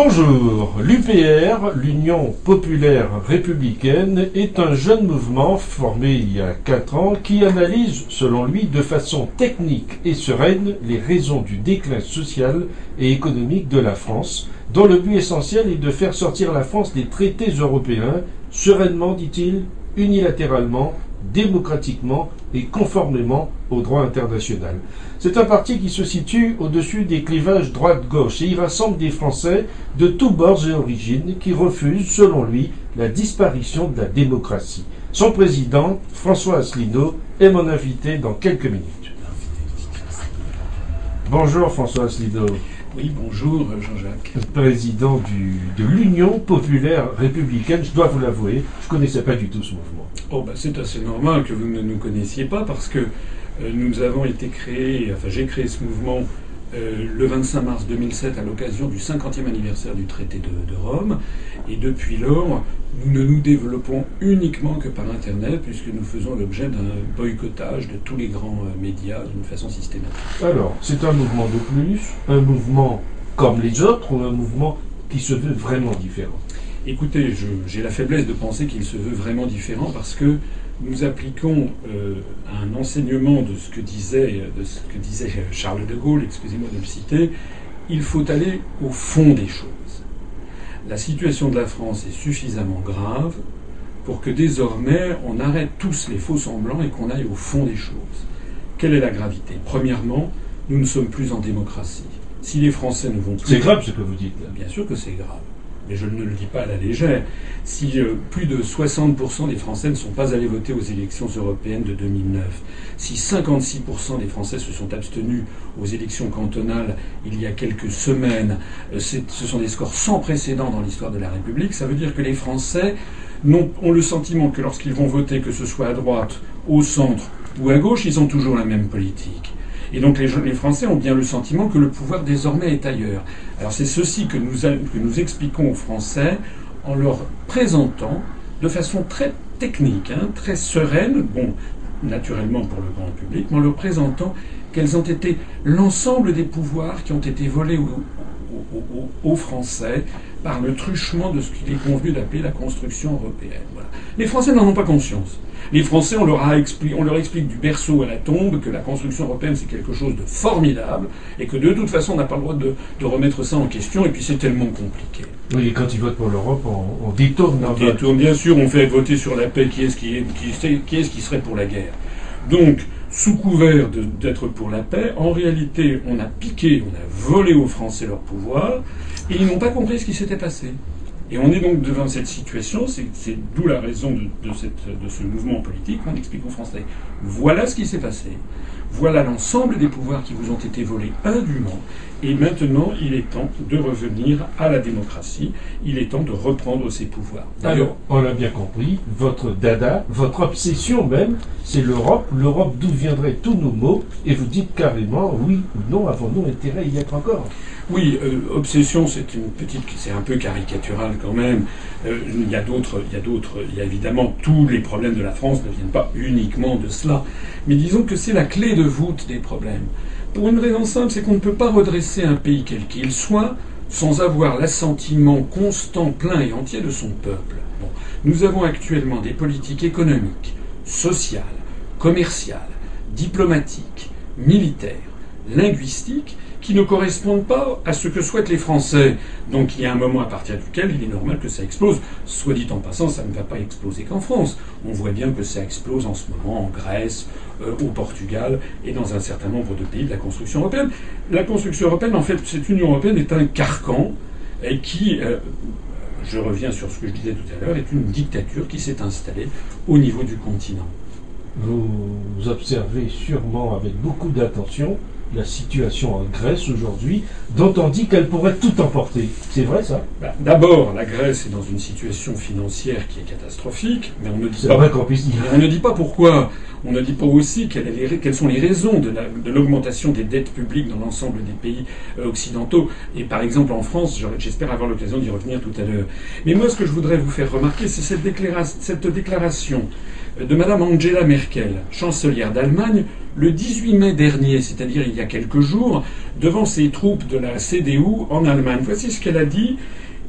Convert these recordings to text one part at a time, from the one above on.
Bonjour, l'UPR, l'Union populaire républicaine, est un jeune mouvement formé il y a 4 ans qui analyse, selon lui, de façon technique et sereine les raisons du déclin social et économique de la France, dont le but essentiel est de faire sortir la France des traités européens, sereinement, dit-il, unilatéralement, démocratiquement et conformément au droit international. C'est un parti qui se situe au-dessus des clivages droite-gauche et il rassemble des Français de tous bords et origines qui refusent, selon lui, la disparition de la démocratie. Son président, François Asselineau, est mon invité dans quelques minutes. Bonjour François Asselineau. Oui, bonjour Jean-Jacques. Président de l'Union populaire républicaine, je dois vous l'avouer, je ne connaissais pas du tout ce mouvement. Oh, bah, c'est assez normal que vous ne nous connaissiez pas parce que euh, nous avons été créés, enfin j'ai créé ce mouvement euh, le 25 mars 2007 à l'occasion du 50e anniversaire du traité de, Rome. Et depuis lors, nous ne nous développons uniquement que par Internet puisque nous faisons l'objet d'un boycottage de tous les grands euh, médias d'une façon systématique. Alors, c'est un mouvement de plus, un mouvement comme les autres ou un mouvement qui se veut vraiment différent? Écoutez, j'ai la faiblesse de penser qu'il se veut vraiment différent parce que nous appliquons euh, un enseignement de ce, que disait, de ce que disait Charles de Gaulle, excusez-moi de le citer, il faut aller au fond des choses. La situation de la France est suffisamment grave pour que désormais on arrête tous les faux semblants et qu'on aille au fond des choses. Quelle est la gravité? Premièrement, nous ne sommes plus en démocratie. Si les Français ne vont plus... C'est grave ce que vous dites. Là. Bien sûr que c'est grave mais je ne le dis pas à la légère, si euh, plus de 60% des Français ne sont pas allés voter aux élections européennes de 2009, si 56% des Français se sont abstenus aux élections cantonales il y a quelques semaines, euh, ce sont des scores sans précédent dans l'histoire de la République, ça veut dire que les Français ont le sentiment que lorsqu'ils vont voter, que ce soit à droite, au centre ou à gauche, ils ont toujours la même politique. Et donc les, Français ont bien le sentiment que le pouvoir désormais est ailleurs. Alors c'est ceci que nous, expliquons aux Français en leur présentant de façon très technique, hein, très sereine, bon, naturellement pour le grand public, mais en leur présentant quels ont été l'ensemble des pouvoirs qui ont été volés aux, Français par le truchement de ce qu'il est convenu d'appeler la construction européenne. Les Français n'en ont pas conscience. Les Français, on leur, a on leur explique du berceau à la tombe que la construction européenne, c'est quelque chose de formidable et que de toute façon, on n'a pas le droit de, remettre ça en question et puis c'est tellement compliqué. Oui, et quand ils votent pour l'Europe, on, détourne. On détourne, bien sûr, on fait voter sur la paix qui est-ce qui, qui, qui, est qui serait pour la guerre. Donc, sous couvert d'être pour la paix, en réalité, on a piqué, on a volé aux Français leur pouvoir et ils n'ont pas compris ce qui s'était passé. Et on est donc devant cette situation, c'est d'où la raison de, ce mouvement politique. On explique aux Français voilà ce qui s'est passé, voilà l'ensemble des pouvoirs qui vous ont été volés indûment, et maintenant il est temps de revenir à la démocratie, il est temps de reprendre ses pouvoirs. Alors, on l'a bien compris, votre dada, votre obsession même, c'est l'Europe, l'Europe d'où viendraient tous nos mots, et vous dites carrément oui ou non, avons-nous intérêt à y être encore? Oui, euh, obsession, c'est une petite, c'est un peu caricatural quand même. Euh, il y a d'autres, il y a d'autres, il y a évidemment tous les problèmes de la France ne viennent pas uniquement de cela, mais disons que c'est la clé de voûte des problèmes. Pour une raison simple, c'est qu'on ne peut pas redresser un pays quel qu'il soit sans avoir l'assentiment constant, plein et entier de son peuple. Nous avons actuellement des politiques économiques, sociales, commerciales, diplomatiques, militaires, linguistiques qui ne correspondent pas à ce que souhaitent les Français. Donc il y a un moment à partir duquel il est normal que ça explose. Soit dit en passant, ça ne va pas exploser qu'en France. On voit bien que ça explose en ce moment en Grèce, euh, au Portugal et dans un certain nombre de pays de la construction européenne. La construction européenne, en fait, cette Union européenne est un carcan et qui, euh, je reviens sur ce que je disais tout à l'heure, est une dictature qui s'est installée au niveau du continent. Vous observez sûrement avec beaucoup d'attention la situation en Grèce aujourd'hui, dont on dit qu'elle pourrait tout emporter. C'est vrai ça? Bah, D'abord, la Grèce est dans une situation financière qui est catastrophique, mais on ne dit, pas, vrai on ne dit pas pourquoi. On ne dit pas aussi quelles, sont les raisons de l'augmentation des dettes publiques dans l'ensemble des pays euh, occidentaux. Et par exemple en France, j'espère avoir l'occasion d'y revenir tout à l'heure. Mais moi, ce que je voudrais vous faire remarquer, c'est cette, cette déclaration de Madame Angela Merkel, chancelière d'Allemagne, le 18 mai dernier, c'est-à-dire il y a quelques jours devant ses troupes de la CDU en Allemagne. Voici ce qu'elle a dit.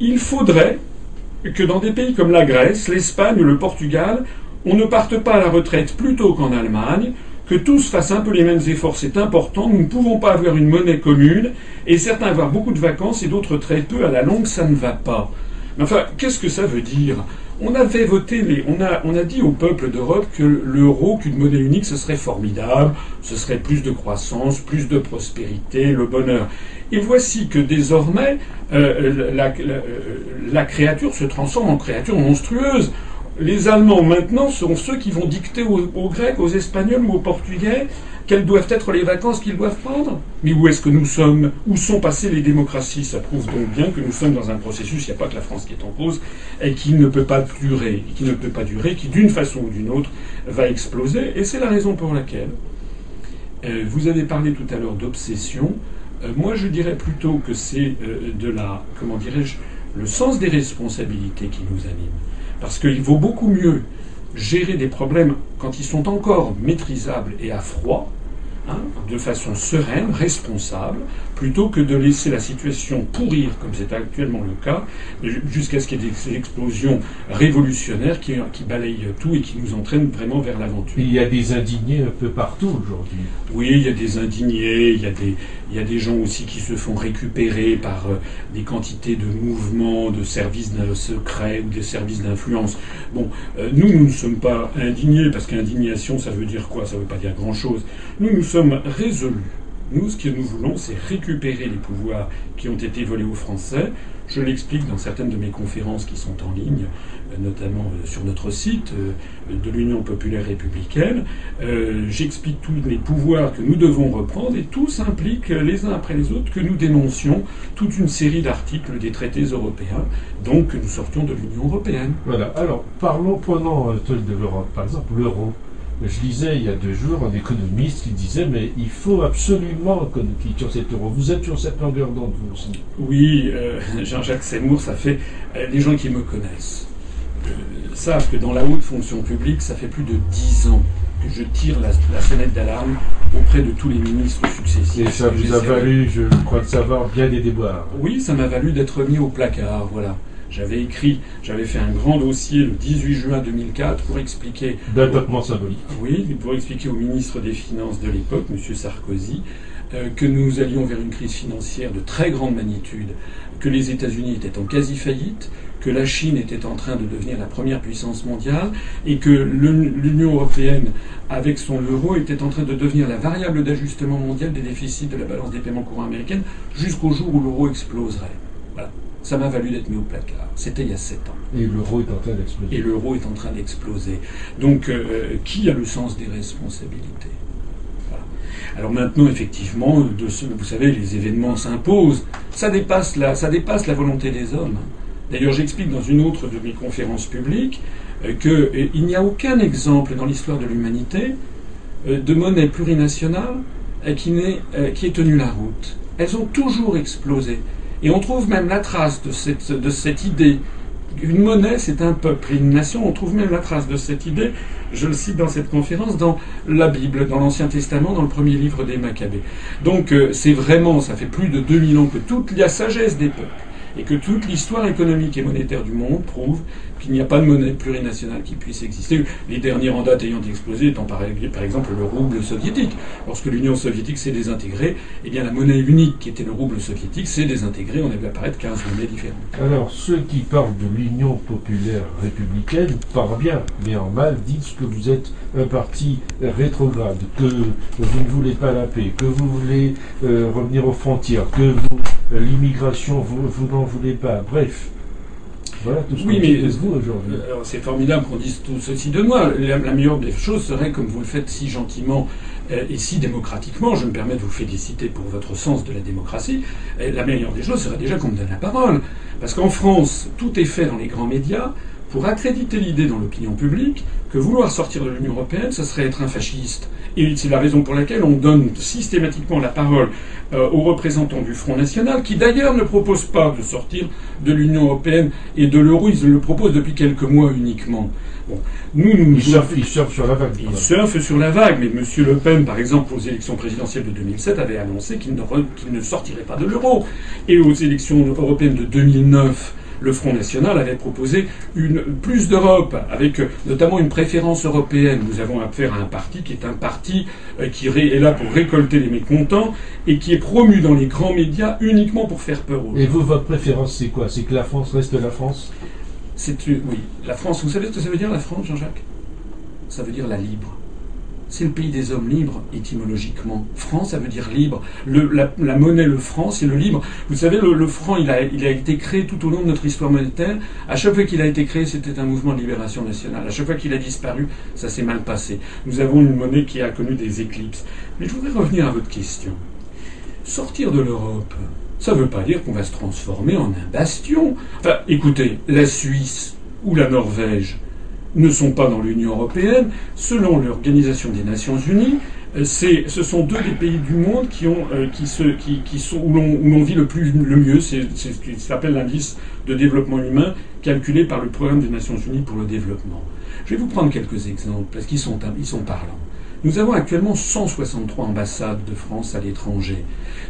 Il faudrait que dans des pays comme la Grèce, l'Espagne le Portugal, on ne parte pas à la retraite plus tôt qu'en Allemagne, que tous fassent un peu les mêmes efforts, c'est important. Nous ne pouvons pas avoir une monnaie commune, et certains avoir beaucoup de vacances et d'autres très peu. À la longue, ça ne va pas. Mais enfin, qu'est-ce que ça veut dire? On avait voté, les, on, a, dit au peuple d'Europe que l'euro, qu'une monnaie unique, ce serait formidable, ce serait plus de croissance, plus de prospérité, le bonheur. Et voici que désormais, euh, la, la, créature se transforme en créature monstrueuse les Allemands maintenant seront ceux qui vont dicter aux, Grecs, aux Espagnols ou aux Portugais quelles doivent être les vacances qu'ils doivent prendre. Mais où est-ce que nous sommes? Où sont passées les démocraties? Ça prouve donc bien que nous sommes dans un processus, il n'y a pas que la France qui est en cause, et qui ne peut pas durer, qui ne peut pas durer, qui d'une façon ou d'une autre va exploser. Et c'est la raison pour laquelle euh, vous avez parlé tout à l'heure d'obsession. Euh, moi, je dirais plutôt que c'est euh, de la, comment dirais-je, le sens des responsabilités qui nous anime. Parce qu'il vaut beaucoup mieux gérer des problèmes quand ils sont encore maîtrisables et à froid, Hein, de façon sereine, responsable, plutôt que de laisser la situation pourrir, comme c'est actuellement le cas, jusqu'à ce qu'il y ait des explosions révolutionnaires qui, qui, balayent tout et qui nous entraînent vraiment vers l'aventure. Il y a des indignés un peu partout aujourd'hui. Oui, il y a des indignés, il y a des, il y a des gens aussi qui se font récupérer par euh, des quantités de mouvements, de services secrets des services d'influence. Bon, euh, nous, nous ne sommes pas indignés, parce qu'indignation, ça veut dire quoi? Ça ne veut pas dire grand-chose. Nous, nous sommes résolus. Nous, ce que nous voulons, c'est récupérer les pouvoirs qui ont été volés aux Français. Je l'explique dans certaines de mes conférences qui sont en ligne, euh, notamment euh, sur notre site euh, de l'Union populaire républicaine. J'explique tous les pouvoirs que nous devons reprendre et tous impliquent les uns après les autres que nous dénoncions toute une série d'articles des traités européens, donc que nous sortions de l'Union européenne. Voilà. Alors, parlons, prenons de l'Europe, par exemple l'euro. Je lisais il y a deux jours un économiste qui disait mais il faut absolument quitte sur cet euro. Vous êtes sur cette longueur d'onde vous aussi Oui, euh, Jean-Jacques Seymour, ça fait euh, les gens qui me connaissent euh, savent que dans la haute fonction publique, ça fait plus de dix ans que je tire la, la sonnette d'alarme auprès de tous les ministres successifs. Et ça vous a valu, je crois de savoir, bien des déboires. Oui, ça m'a valu d'être mis au placard, voilà. J'avais écrit, j'avais fait un grand dossier le 18 juin 2004 pour expliquer. Symbolique. Oui, pour expliquer au ministre des Finances de l'époque, M. Sarkozy, euh, que nous allions vers une crise financière de très grande magnitude, que les États-Unis étaient en quasi-faillite, que la Chine était en train de devenir la première puissance mondiale et que l'Union européenne, avec son euro, était en train de devenir la variable d'ajustement mondial des déficits de la balance des paiements courants américaine jusqu'au jour où l'euro exploserait. Ça m'a valu d'être mis au placard. C'était il y a sept ans. Et l'euro est en train d'exploser. Et l'euro est en train d'exploser. Donc, euh, qui a le sens des responsabilités? Alors maintenant, effectivement, de ce, vous savez, les événements s'imposent. Ça dépasse la, ça dépasse la volonté des hommes. D'ailleurs, j'explique dans une autre de mes conférences publiques euh, qu'il euh, n'y a aucun exemple dans l'histoire de l'humanité de monnaie plurinationale qui, qui ait tenu la route. Elles ont toujours explosé. Et on trouve même la trace de cette, idée. Une monnaie, c'est un peuple. une nation, on trouve même la trace de cette idée, je le cite dans cette conférence, dans la Bible, dans l'Ancien Testament, dans le premier livre des Maccabées. Donc euh, c'est vraiment, ça fait plus de 2000 ans que toute la sagesse des peuples et que toute l'histoire économique et monétaire du monde prouve qu'il n'y a pas de monnaie plurinationale qui puisse exister. Les dernières en date ayant explosé étant par, exemple le rouble soviétique. Lorsque l'Union soviétique s'est désintégrée, eh bien la monnaie unique qui était le rouble soviétique s'est désintégrée. On a vu apparaître 15 monnaies différentes. Alors ceux qui parlent de l'Union populaire républicaine parlent bien, mais en mal disent que vous êtes un parti rétrograde, que vous ne voulez pas la paix, que vous voulez euh, revenir aux frontières, que euh, l'immigration, vous, vous n'en voulez pas. Bref. Voilà tout ce oui, mais vous aujourd'hui. Euh, c'est formidable qu'on dise tout ceci de moi. La, meilleure des choses serait, comme vous le faites si gentiment euh, et si démocratiquement, je me permets de vous féliciter pour votre sens de la démocratie, la meilleure des choses serait déjà qu'on me donne la parole. Parce qu'en France, tout est fait dans les grands médias pour accréditer l'idée dans l'opinion publique que vouloir sortir de l'Union européenne, ce serait être un fasciste. Et c'est la raison pour laquelle on donne systématiquement la parole euh, aux représentants du Front National, qui d'ailleurs ne proposent pas de sortir de l'Union européenne et de l'euro, ils le proposent depuis quelques mois uniquement. Bon. Nous, nous, ils, surfent, sur la vague. Ils surfent sur la vague, mais M. Le Pen, par exemple, aux élections présidentielles de 2007, avait annoncé qu'il ne, ne sortirait pas de l'euro. Et aux élections européennes de 2009, le Front National avait proposé une, plus d'Europe, avec notamment une préférence européenne. Nous avons affaire à un parti qui est un parti euh, qui est là pour récolter les mécontents et qui est promu dans les grands médias uniquement pour faire peur aux Et vous, votre préférence, c'est quoi? C'est que la France reste la France? C'est oui, la France. Vous savez ce que ça veut dire la France, Jean-Jacques? Ça veut dire la libre c'est le pays des hommes libres, étymologiquement. France, ça veut dire libre. la, monnaie, le franc, c'est le libre. Vous savez, le, franc, il a, été créé tout au long de notre histoire monétaire. À chaque fois qu'il a été créé, c'était un mouvement de libération nationale. À chaque fois qu'il a disparu, ça s'est mal passé. Nous avons une monnaie qui a connu des éclipses. Mais je voudrais revenir à votre question. Sortir de l'Europe, ça ne veut pas dire qu'on va se transformer en un bastion. Enfin, écoutez, la Suisse ou la Norvège, ne sont pas dans l'Union européenne. Selon l'Organisation des Nations Unies, euh, ce sont deux des pays du monde qui ont, euh, qui se, qui, qui sont, où l'on vit le, plus, le mieux. C'est ce qui s'appelle l'indice de développement humain calculé par le Programme des Nations Unies pour le développement. Je vais vous prendre quelques exemples parce qu'ils sont, ils sont parlants. Nous avons actuellement 163 ambassades de France à l'étranger.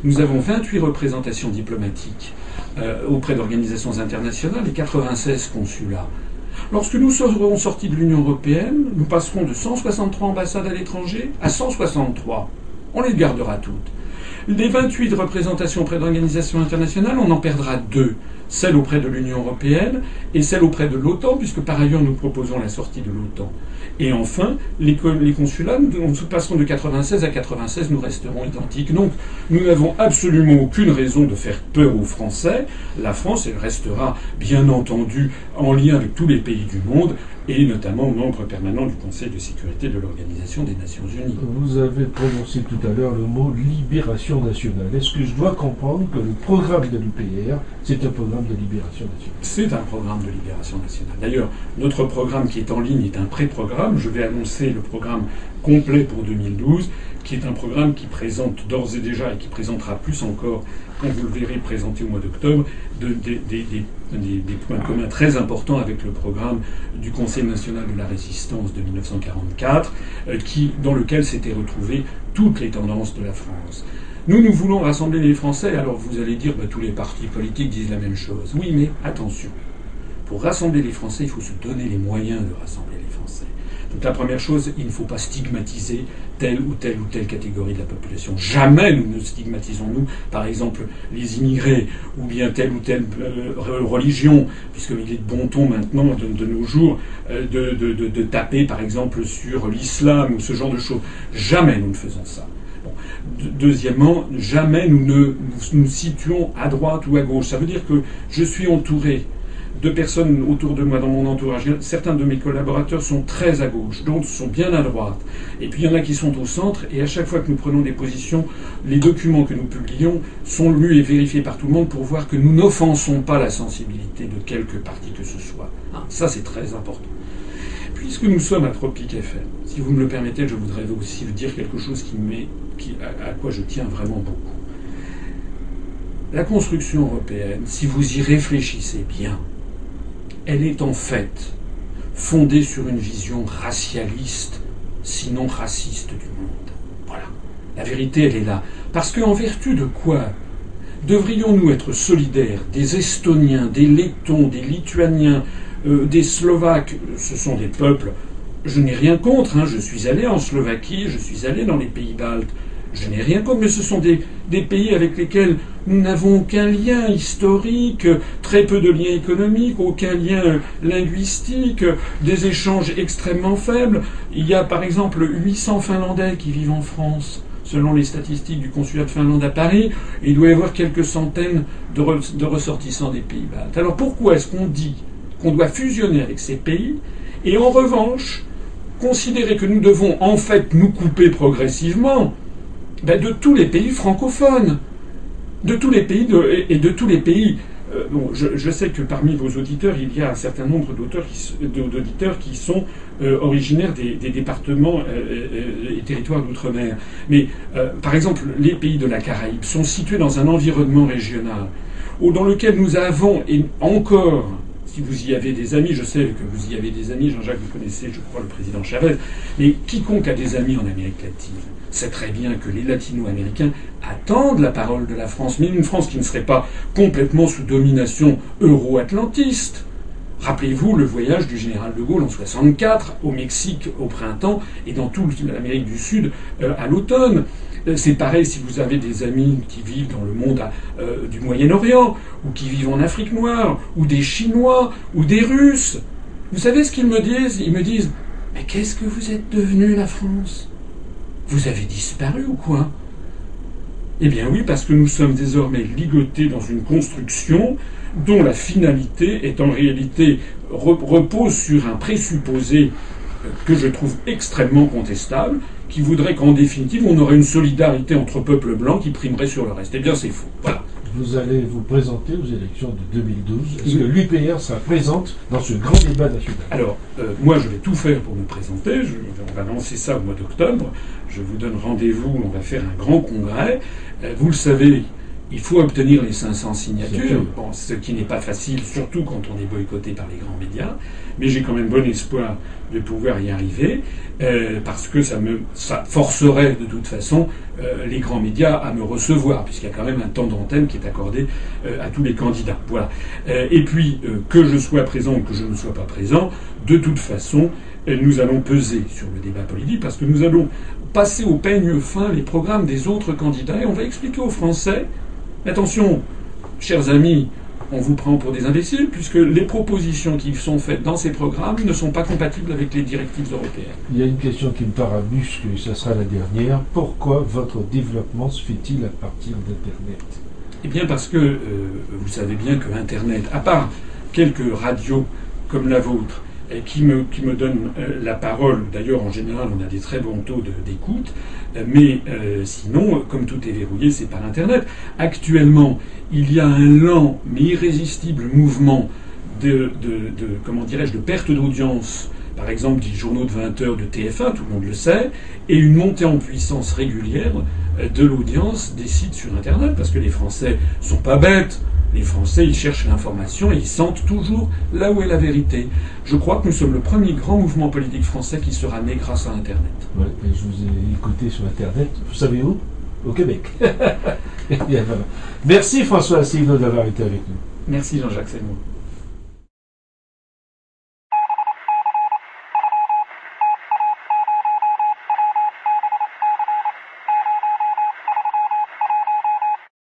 Nous avons 28 représentations diplomatiques euh, auprès d'organisations internationales et 96 consulats. Lorsque nous serons sortis de l'Union européenne, nous passerons de 163 ambassades à l'étranger à 163. On les gardera toutes. Des 28 représentations auprès d'organisations internationales, on en perdra deux. Celle auprès de l'Union européenne et celle auprès de l'OTAN, puisque par ailleurs nous proposons la sortie de l'OTAN. Et enfin, les, consulats, nous passerons de 96 à 96, nous resterons identiques. Donc, nous n'avons absolument aucune raison de faire peur aux Français. La France, elle restera bien entendu en lien avec tous les pays du monde et notamment membre permanent du Conseil de sécurité de l'Organisation des Nations Unies. Vous avez prononcé tout à l'heure le mot libération nationale. Est-ce que je dois comprendre que le programme de l'UPR, c'est un programme de libération nationale C'est un programme de libération nationale. D'ailleurs, notre programme qui est en ligne est un pré-programme. Je vais annoncer le programme complet pour 2012, qui est un programme qui présente d'ores et déjà et qui présentera plus encore quand vous le verrez présenté au mois d'octobre, des, points communs très importants avec le programme du Conseil national de la résistance de 1944, euh, qui, dans lequel s'étaient retrouvées toutes les tendances de la France. Nous, nous voulons rassembler les Français. Alors vous allez dire, bah, tous les partis politiques disent la même chose. Oui, mais attention. Pour rassembler les Français, il faut se donner les moyens de rassembler les Français. Donc la première chose, il ne faut pas stigmatiser telle ou telle ou telle catégorie de la population. Jamais nous ne stigmatisons, nous, par exemple, les immigrés ou bien telle ou telle euh, religion, puisqu'il est de bon ton maintenant, de, nos jours, euh, de, taper, par exemple, sur l'islam ou ce genre de choses. Jamais nous ne faisons ça. Deuxièmement, jamais nous ne nous, nous situons à droite ou à gauche. Ça veut dire que je suis entouré de personnes autour de moi dans mon entourage. Certains de mes collaborateurs sont très à gauche, d'autres sont bien à droite. Et puis il y en a qui sont au centre, et à chaque fois que nous prenons des positions, les documents que nous publions sont lus et vérifiés par tout le monde pour voir que nous n'offensons pas la sensibilité de quelque parti que ce soit. Ah, ça c'est très important. Puisque nous sommes à Tropique FM, si vous me le permettez, je voudrais aussi vous dire quelque chose qui, qui à quoi je tiens vraiment beaucoup. La construction européenne, si vous y réfléchissez bien, elle est en fait fondée sur une vision racialiste, sinon raciste du monde. Voilà. La vérité, elle est là. Parce qu'en vertu de quoi devrions-nous être solidaires des Estoniens, des Lettons, des Lituaniens, euh, des Slovaques Ce sont des peuples. Je n'ai rien contre. Hein. Je suis allé en Slovaquie, je suis allé dans les pays baltes. Je n'ai rien contre, mais ce sont des, pays avec lesquels nous n'avons aucun lien historique, très peu de liens économiques, aucun lien linguistique, des échanges extrêmement faibles. Il y a par exemple 800 Finlandais qui vivent en France, selon les statistiques du consulat de Finlande à Paris. il doit y avoir quelques centaines de, de ressortissants des pays baltes. Alors pourquoi est-ce qu'on dit qu'on doit fusionner avec ces pays et en revanche considérer que nous devons en fait nous couper progressivement ben, de tous les pays francophones, de tous les pays et de tous les pays euh, bon, je, sais que parmi vos auditeurs, il y a un certain nombre d'auditeurs qui, sont euh, originaires des, départements euh, et territoires d'outre-mer. Mais, par exemple, les pays de la Caraïbe sont situés dans un environnement régional dans lequel nous avons, et encore, si vous y avez des amis, je sais que vous y avez des amis, Jean-Jacques, vous connaissez, je crois, le président Chavez, mais quiconque a des amis en Amérique latine sait très bien que les latino-américains attendent la parole de la France, mais une France qui ne serait pas complètement sous domination euro-atlantiste. Rappelez-vous le voyage du général de Gaulle en 64 au Mexique au printemps et dans toute l'Amérique du Sud euh, à l'automne. Euh, c'est pareil si vous avez des amis qui vivent dans le monde euh, du Moyen-Orient, ou qui vivent en Afrique noire, ou des Chinois, ou des Russes. Vous savez ce qu'ils me disent? Ils me disent Mais qu'est-ce que vous êtes devenu la France? Vous avez disparu ou quoi? Eh bien oui, parce que nous sommes désormais ligotés dans une construction dont la finalité est en réalité repose sur un présupposé euh, que je trouve extrêmement contestable, qui voudrait qu'en définitive on aurait une solidarité entre peuples blancs qui primerait sur le reste. Eh bien c'est faux. Voilà. Vous allez vous présenter aux élections de 2012. Est-ce que l'UPR sera présente dans ce grand débat national? Alors, euh, moi je vais tout faire pour me présenter. Je, on va lancer ça au mois d'octobre. Je vous donne rendez-vous. On va faire un grand congrès. Euh, vous le savez, il faut obtenir les 500 signatures, ce qui n'est pas facile, surtout quand on est boycotté par les grands médias. Mais j'ai quand même bon espoir de pouvoir y arriver, euh, parce que ça me ça forcerait de toute façon euh, les grands médias à me recevoir, puisqu'il y a quand même un temps d'antenne qui est accordé euh, à tous les candidats. Voilà. et puis, que je sois présent ou que je ne sois pas présent, de toute façon, nous allons peser sur le débat politique, parce que nous allons passer au peigne fin les programmes des autres candidats, et on va expliquer aux Français Attention, chers amis, on vous prend pour des imbéciles, puisque les propositions qui sont faites dans ces programmes ne sont pas compatibles avec les directives européennes. Il y a une question qui me parabusque, et ça sera la dernière. Pourquoi votre développement se fait-il à partir d'Internet? Eh bien parce que euh, vous savez bien que Internet, à part quelques radios comme la vôtre, qui me, qui me donne euh, la parole. D'ailleurs, en général, on a des très bons taux d'écoute. Euh, mais euh, sinon, comme tout est verrouillé, c'est par Internet. Actuellement, il y a un lent mais irrésistible mouvement de, de, comment dirais-je, de perte d'audience par exemple des journaux de 20 heures de TF1, tout le monde le sait, et une montée en puissance régulière de l'audience des sites sur Internet, parce que les Français sont pas bêtes. Les Français, ils cherchent l'information et ils sentent toujours là où est la vérité. Je crois que nous sommes le premier grand mouvement politique français qui sera né grâce à Internet. Ouais, je vous ai écouté sur Internet. Vous savez où? Au Québec. Merci François Asselineau d'avoir été avec nous. Merci Jean-Jacques, c'est